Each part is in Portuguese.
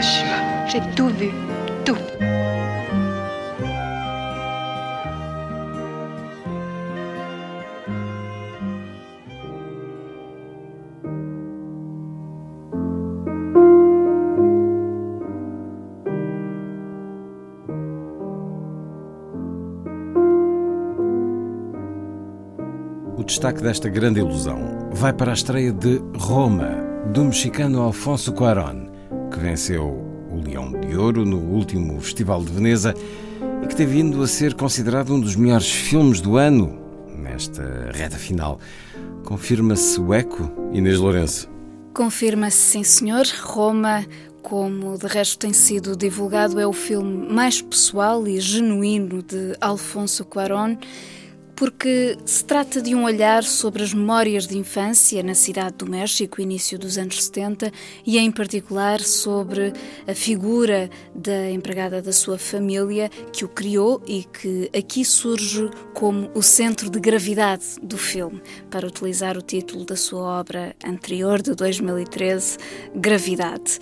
Hiroshima. J'ai tout vu. Tout. O destaque desta grande ilusão vai para a estreia de Roma, do mexicano Alfonso Cuarón, que venceu o Leão de Ouro no último Festival de Veneza e que tem vindo a ser considerado um dos melhores filmes do ano nesta reta final. Confirma-se o eco, Inês Lourenço? Confirma-se, sim senhor. Roma, como de resto tem sido divulgado, é o filme mais pessoal e genuíno de Alfonso Cuarón porque se trata de um olhar sobre as memórias de infância na cidade do México, início dos anos 70, e em particular sobre a figura da empregada da sua família que o criou e que aqui surge como o centro de gravidade do filme, para utilizar o título da sua obra anterior, de 2013, Gravidade.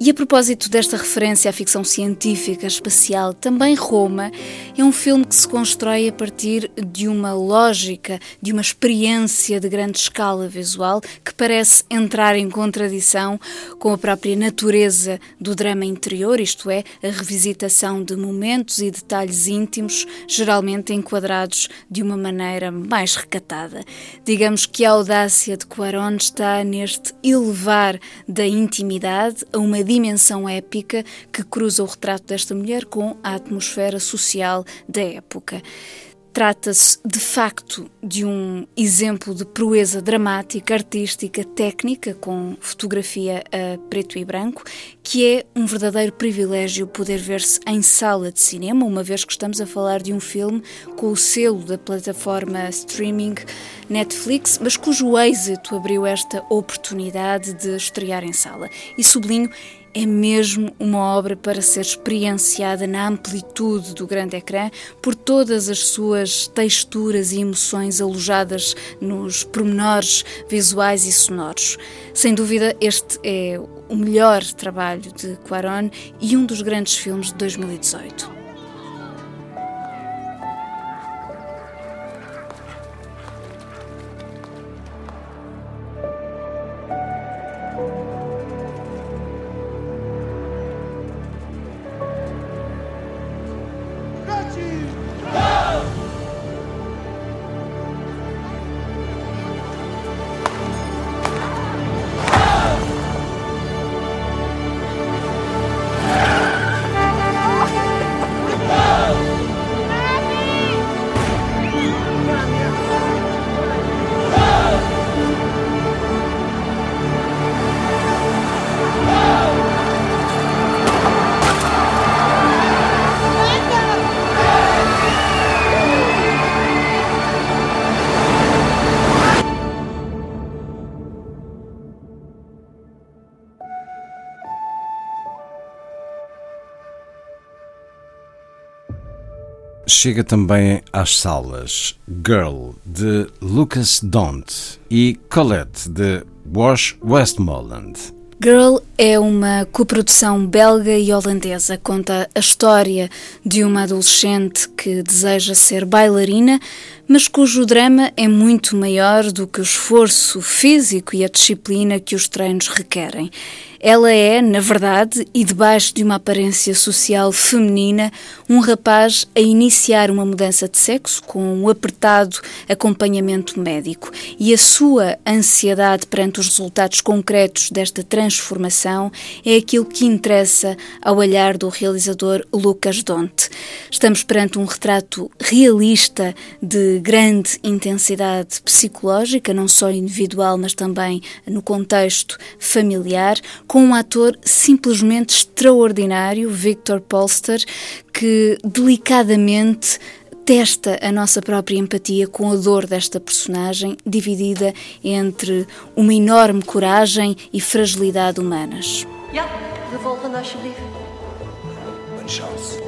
E a propósito desta referência à ficção científica espacial, também Roma é um filme que se constrói a partir de uma lógica, de uma experiência de grande escala visual que parece entrar em contradição com a própria natureza do drama interior, isto é, a revisitação de momentos e detalhes íntimos, geralmente enquadrados de uma maneira mais recatada. Digamos que a audácia de Cuarón está neste elevar da intimidade a uma dimensão épica que cruza o retrato desta mulher com a atmosfera social da época. Trata-se, de facto, de um exemplo de proeza dramática, artística, técnica, com fotografia a preto e branco, que é um verdadeiro privilégio poder ver-se em sala de cinema, uma vez que estamos a falar de um filme com o selo da plataforma streaming Netflix, mas cujo êxito abriu esta oportunidade de estrear em sala. E sublinho, é mesmo uma obra para ser experienciada na amplitude do grande ecrã, por todas as suas texturas e emoções alojadas nos pormenores visuais e sonoros. Sem dúvida, este é o melhor trabalho de Quaron e um dos grandes filmes de 2018. Chega também às salas Girl, de Lucas Dont e Colette, de Wash Westmoreland. Girl é uma coprodução belga e holandesa. Conta a história de uma adolescente que deseja ser bailarina, mas cujo drama é muito maior do que o esforço físico e a disciplina que os treinos requerem. Ela é, na verdade, e debaixo de uma aparência social feminina, um rapaz a iniciar uma mudança de sexo com um apertado acompanhamento médico. E a sua ansiedade perante os resultados concretos desta transformação é aquilo que interessa ao olhar do realizador Lucas Donte. Estamos perante um retrato realista de de grande intensidade psicológica, não só individual, mas também no contexto familiar, com um ator simplesmente extraordinário, Victor Polster, que delicadamente testa a nossa própria empatia com a dor desta personagem, dividida entre uma enorme coragem e fragilidade humanas. Ja, de volgende alsjeblieft. Bonne chance.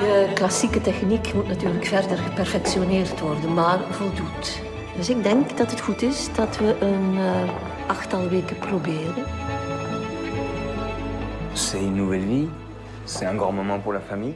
De klassieke techniek moet natuurlijk verder geperfectioneerd worden, maar voldoet. Dus ik denk dat het goed is dat we een uh, achttal weken proberen. C'est une nouvelle vie. C'est un grand moment pour la famille.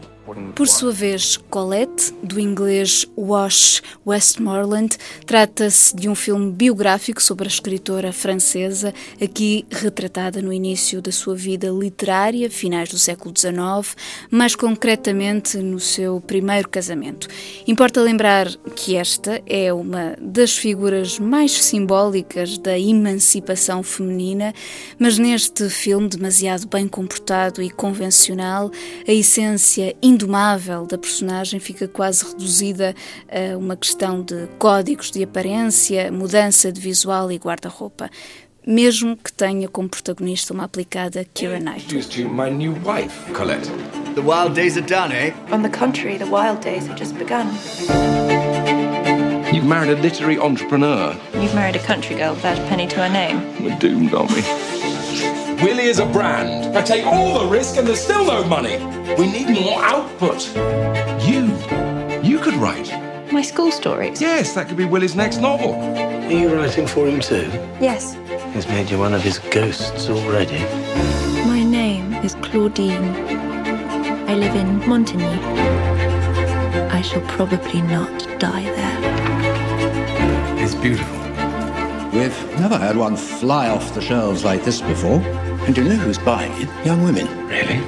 Por sua vez, Colette, do inglês Wash Westmoreland, trata-se de um filme biográfico sobre a escritora francesa, aqui retratada no início da sua vida literária, finais do século XIX, mais concretamente no seu primeiro casamento. Importa lembrar que esta é uma das figuras mais simbólicas da emancipação feminina, mas neste filme demasiado bem comportado e convencional, a essência indomável da personagem fica quase reduzida a uma questão de códigos de aparência, mudança de visual e guarda-roupa. Mesmo que tenha como protagonista uma aplicada Keira Knightley. my new wife, Colette. The wild days are done, eh? On the contrary, the wild days have just begun. You've married a literary entrepreneur. You've married a country girl without a penny to her name. We're doomed, aren't we? Willie is a brand. I take all the risk and there's still no money. We need more output. You, you could write. My school stories? Yes, that could be Willie's next novel. Are you writing for him too? Yes. He's made you one of his ghosts already. My name is Claudine. I live in Montigny. I shall probably not die there. It's beautiful. We've never had one fly off the shelves like this before. And do you know who's buying it? Young women. Really?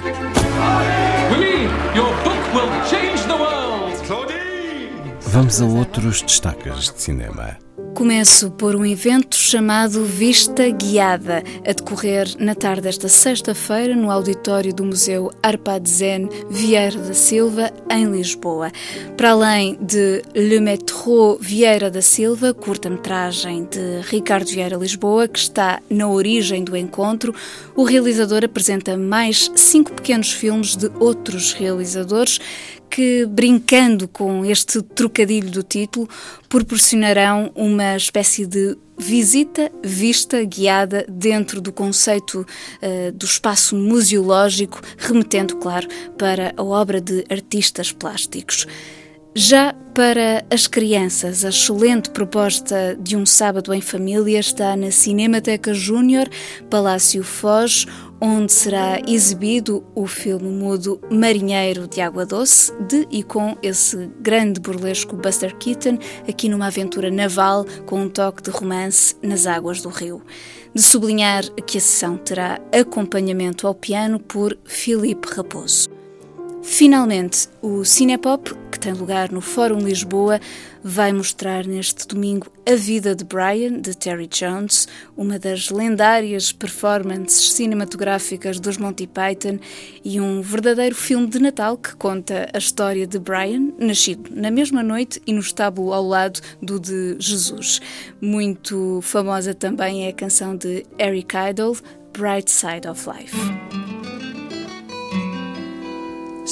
Willie, your book will change the world. Claudine! Vamos a outros destaques de cinema. Começo por um evento chamado Vista Guiada, a decorrer na tarde desta sexta-feira no auditório do Museu Arpad Zen Vieira da Silva, em Lisboa. Para além de Le Métro Vieira da Silva, curta-metragem de Ricardo Vieira Lisboa, que está na origem do encontro, o realizador apresenta mais cinco pequenos filmes de outros realizadores que, brincando com este trocadilho do título, proporcionarão uma espécie de visita, vista guiada dentro do conceito uh, do espaço museológico, remetendo, claro, para a obra de artistas plásticos. Já para as crianças, a excelente proposta de um sábado em família está na Cinemateca Júnior, Palácio Foz, onde será exibido o filme mudo Marinheiro de Água Doce, de e com esse grande burlesco Buster Keaton, aqui numa aventura naval com um toque de romance nas águas do rio. De sublinhar que a sessão terá acompanhamento ao piano por Filipe Raposo. Finalmente, o Cinepop, que tem lugar no Fórum Lisboa, vai mostrar neste domingo A Vida de Brian, de Terry Jones, uma das lendárias performances cinematográficas dos Monty Python e um verdadeiro filme de Natal que conta a história de Brian, nascido na mesma noite e no estábulo ao lado do de Jesus. Muito famosa também é a canção de Eric Idle, Bright Side of Life.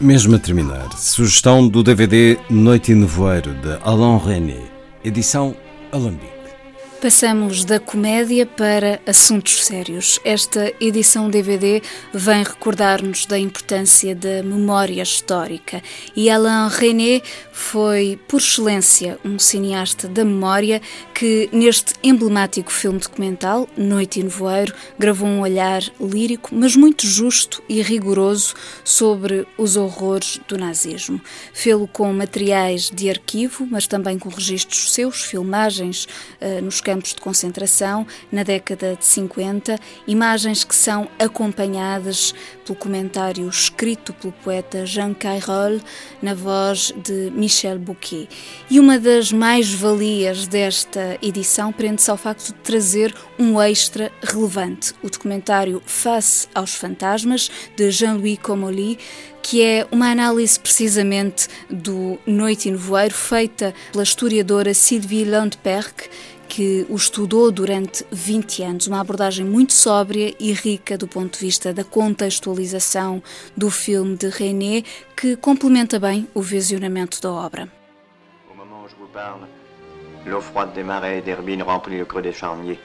Mesmo a terminar, sugestão do DVD Noite e Nevoeiro de Alain René, edição Alambique. Passamos da comédia para assuntos sérios. Esta edição DVD vem recordar-nos da importância da memória histórica e Alain René foi, por excelência, um cineasta da memória que, neste emblemático filme documental, Noite e Nevoeiro, gravou um olhar lírico, mas muito justo e rigoroso sobre os horrores do nazismo. Fê-lo com materiais de arquivo, mas também com registros seus, filmagens uh, nos campos de concentração na década de 50, imagens que são acompanhadas pelo comentário escrito pelo poeta Jean Cairol na voz de Michel Bouquet. E uma das mais-valias desta edição prende-se ao facto de trazer um extra relevante, o documentário Face aos Fantasmas, de Jean-Louis Comolli, que é uma análise precisamente do Noite e Nevoeiro, feita pela historiadora Sylvie Landperk, que o estudou durante 20 anos, uma abordagem muito sóbria e rica do ponto de vista da contextualização do filme de René, que complementa bem o visionamento da obra. Au moment où je vous parle, l'eau froide des marais et des herbines remplit le creux des charniers.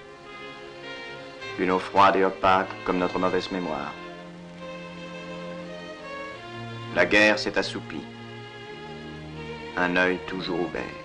Une eau froide et opaque comme notre mauvaise mémoire. La guerre s'est assoupie. Un œil toujours ouvert.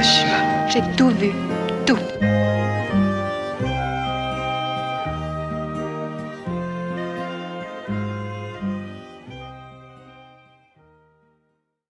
J'ai tout vu. Tout.